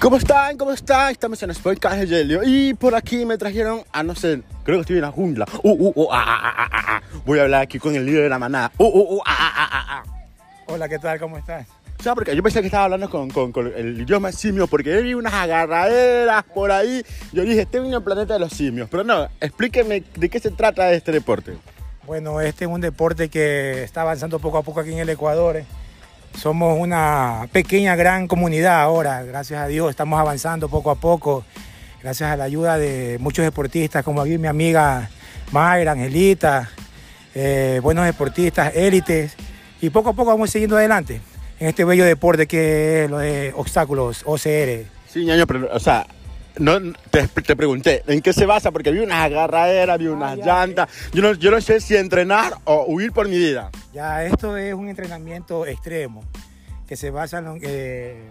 ¿Cómo están? ¿Cómo están? Estamos en el podcast de Yelio y por aquí me trajeron a no sé, creo que estoy en la jungla. Uh, uh, uh, ah, ah, ah, ah, ah. Voy a hablar aquí con el líder de la manada. Uh, uh, uh, ah, ah, ah, ah, ah. Hola, ¿qué tal? ¿Cómo estás? O sea, porque yo pensé que estaba hablando con, con, con el idioma simio porque yo vi unas agarraderas por ahí. Yo dije, estoy en el planeta de los simios. Pero no, explíqueme de qué se trata este deporte. Bueno, este es un deporte que está avanzando poco a poco aquí en el Ecuador. eh. Somos una pequeña, gran comunidad ahora, gracias a Dios, estamos avanzando poco a poco, gracias a la ayuda de muchos deportistas, como aquí mi amiga Mayra, Angelita, eh, buenos deportistas, élites, y poco a poco vamos siguiendo adelante en este bello deporte que es lo de obstáculos, OCR. Sí, ñaño, pero, o sea, no, te, te pregunté, ¿en qué se basa? Porque vi unas agarraderas, vi unas ya, llantas. Yo no, yo no sé si entrenar o huir por mi vida. Ya, esto es un entrenamiento extremo que se basa en, eh,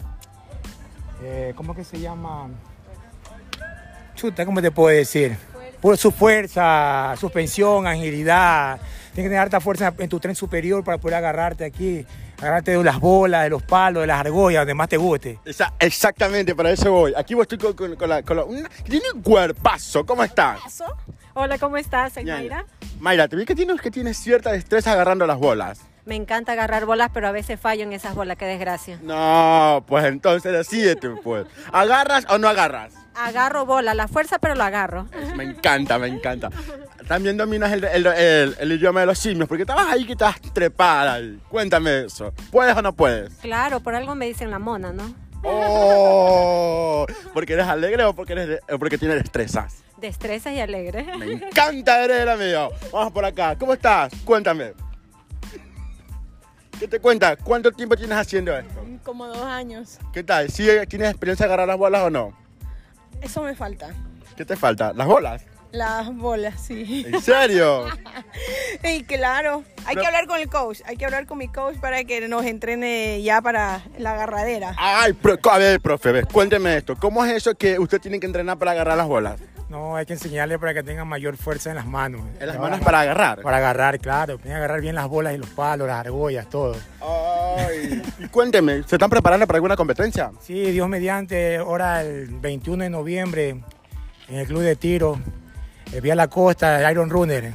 eh, ¿cómo que se llama? Chuta, ¿cómo te puedo decir? Por su fuerza, suspensión, agilidad. Tienes que tener harta fuerza en tu tren superior para poder agarrarte aquí, agarrarte de las bolas, de los palos, de las argollas, donde más te guste. Esa- exactamente, para eso voy. Aquí voy, estoy con, con- con la... Con la una- tiene un cuerpazo, ¿cómo estás? Hola, ¿cómo estás? Soy. Mayra, te vi que tienes, que tienes cierta destreza agarrando las bolas. Me encanta agarrar bolas, pero a veces fallo en esas bolas, qué desgracia. No, pues entonces decídete, pues. ¿Agarras o no agarras? Agarro bola, la fuerza, pero lo agarro. Me encanta, me encanta. También dominas el, el- el- el idioma de los simios, porque estabas ahí que estabas trepada. Cuéntame eso. ¿Puedes o no puedes? Claro, por algo me dicen la mona, ¿no? Oh, ¿Porque eres alegre o porque, eres porque tienes destrezas? Destreza y alegre. Me encanta, eres el amigo. Vamos por acá. ¿Cómo estás? Cuéntame. ¿Qué te cuentas? ¿Cuánto tiempo tienes haciendo esto? Como dos años. ¿Qué tal? ¿Sí tienes experiencia de agarrar las bolas o no? Eso me falta. ¿Qué te falta? ¿Las bolas? Las bolas, sí. ¿En serio? Y claro, hay Pero- que hablar con el coach. Hay que hablar con mi coach para que nos entrene ya para la agarradera. Ay, pro- a ver, profe, ves, cuénteme esto. ¿Cómo es eso que usted tiene que entrenar para agarrar las bolas? No, hay que enseñarle para que tengan mayor fuerza en las manos. En las manos para agarrar. Para agarrar, claro. Tienen que agarrar bien las bolas y los palos, las argollas, todo. Ay. Y cuénteme, ¿se están preparando para alguna competencia? Sí, Dios mediante, ahora el 21 de noviembre en el Club de Tiro, eh, vía la costa, el Iron Runner.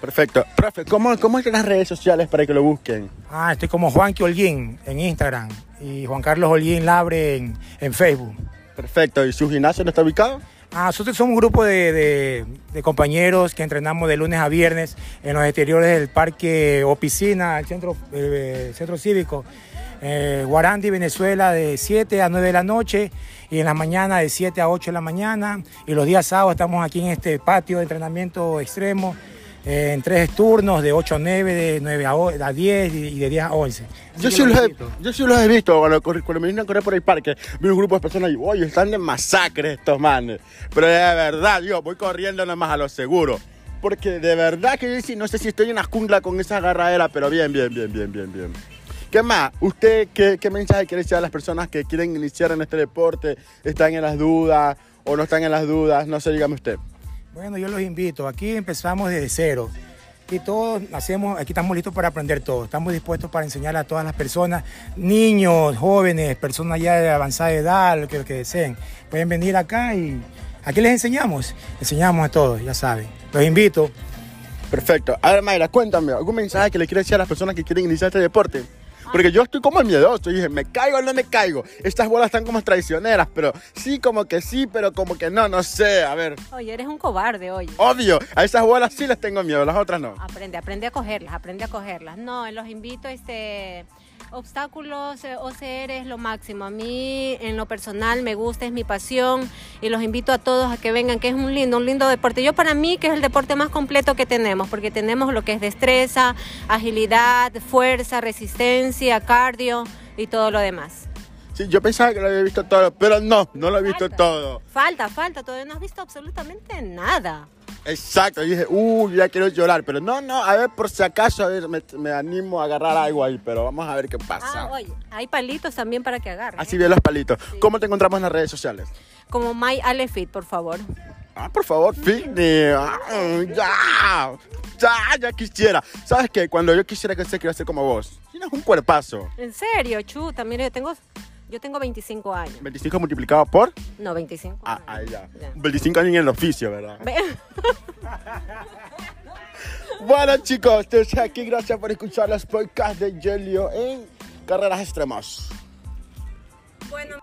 Perfecto. Profe, ¿cómo, cómo están las redes sociales para que lo busquen? Ah, estoy como Juanqui Holguín en Instagram y Juan Carlos Holguín Labre en, en Facebook. Perfecto. ¿Y su gimnasio no está ubicado? Ah, nosotros somos un grupo de, compañeros que entrenamos de lunes a viernes en los exteriores del parque o piscina, el centro, eh, cívico, eh, Guarandi, Venezuela, de 7 a 9 de la noche y en la mañana de 7 a 8 de la mañana. Y los días sábados estamos aquí en este patio de entrenamiento extremo eh, en tres turnos, de 8 a 9, de 9 a, a 10 y de 10 a 11. Así Yo sí, los he, yo sí los he visto cuando, cuando me vine a correr por el parque. Vi un grupo de personas y, oye, están de masacre estos manes. Pero de verdad, yo voy corriendo nada más a lo seguro. Porque de verdad que yo sí, no sé si estoy en la jungla con esa agarradera, pero bien, bien, bien, bien, bien, bien. ¿Qué más? ¿Usted qué, qué mensaje quiere decir a las personas que quieren iniciar en este deporte? ¿Están en las dudas o no están en las dudas? No sé, dígame usted. Bueno, yo los invito. Aquí empezamos desde cero. Y todos hacemos, aquí estamos listos para aprender todo. Estamos dispuestos para enseñar a todas las personas, niños, jóvenes, personas ya de avanzada edad, lo que, lo que deseen. Pueden venir acá y aquí les enseñamos. Enseñamos a todos, ya saben. Los invito. Perfecto. A ver, Mayra, cuéntame, ¿algún mensaje que le quiere decir a las personas que quieren iniciar este deporte? Porque yo estoy como miedoso, y dije, ¿me caigo o no me caigo? Estas bolas están como traicioneras, pero sí, como que sí, pero como que no, no sé, a ver. Oye, eres un cobarde, oye. Obvio, a esas bolas sí les tengo miedo, las otras no. Aprende, aprende a cogerlas, aprende a cogerlas. No, los invito, este, obstáculos, eh, OCR es lo máximo. A mí, en lo personal, me gusta, es mi pasión y los invito a todos a que vengan, que es un lindo, un lindo deporte. Yo para mí, que es el deporte más completo que tenemos, porque tenemos lo que es destreza, agilidad, fuerza, resistencia, cardio y todo lo demás. Sí, yo pensaba que lo había visto todo, pero no, no lo he visto Falta. todo. Falta, falta, todavía no has visto absolutamente nada. Exacto, y dije, uy, ya quiero llorar, pero no, no, a ver, por si acaso, a ver, me, me animo a agarrar algo ahí, pero vamos a ver qué pasa. Ah, oye, hay palitos también para que agarres. Así ¿eh? bien los palitos. ¿Cómo te encontramos en las redes sociales? Como My Alefit, por favor. Ah, por favor, fitness. Ah, ya, ya, ya quisiera. ¿Sabes qué? Cuando yo quisiera crecer, quiero ser como vos. Tienes un cuerpazo. En serio, chuta, mire, tengo Yo tengo 25 años. 25 multiplicado por. No, 25 Ah, ahí ya. Ya. 25 años en el oficio, ¿verdad? Ve- Bueno, chicos, entonces aquí gracias por escuchar los podcasts de Gelio en Carreras Extremas. Bueno,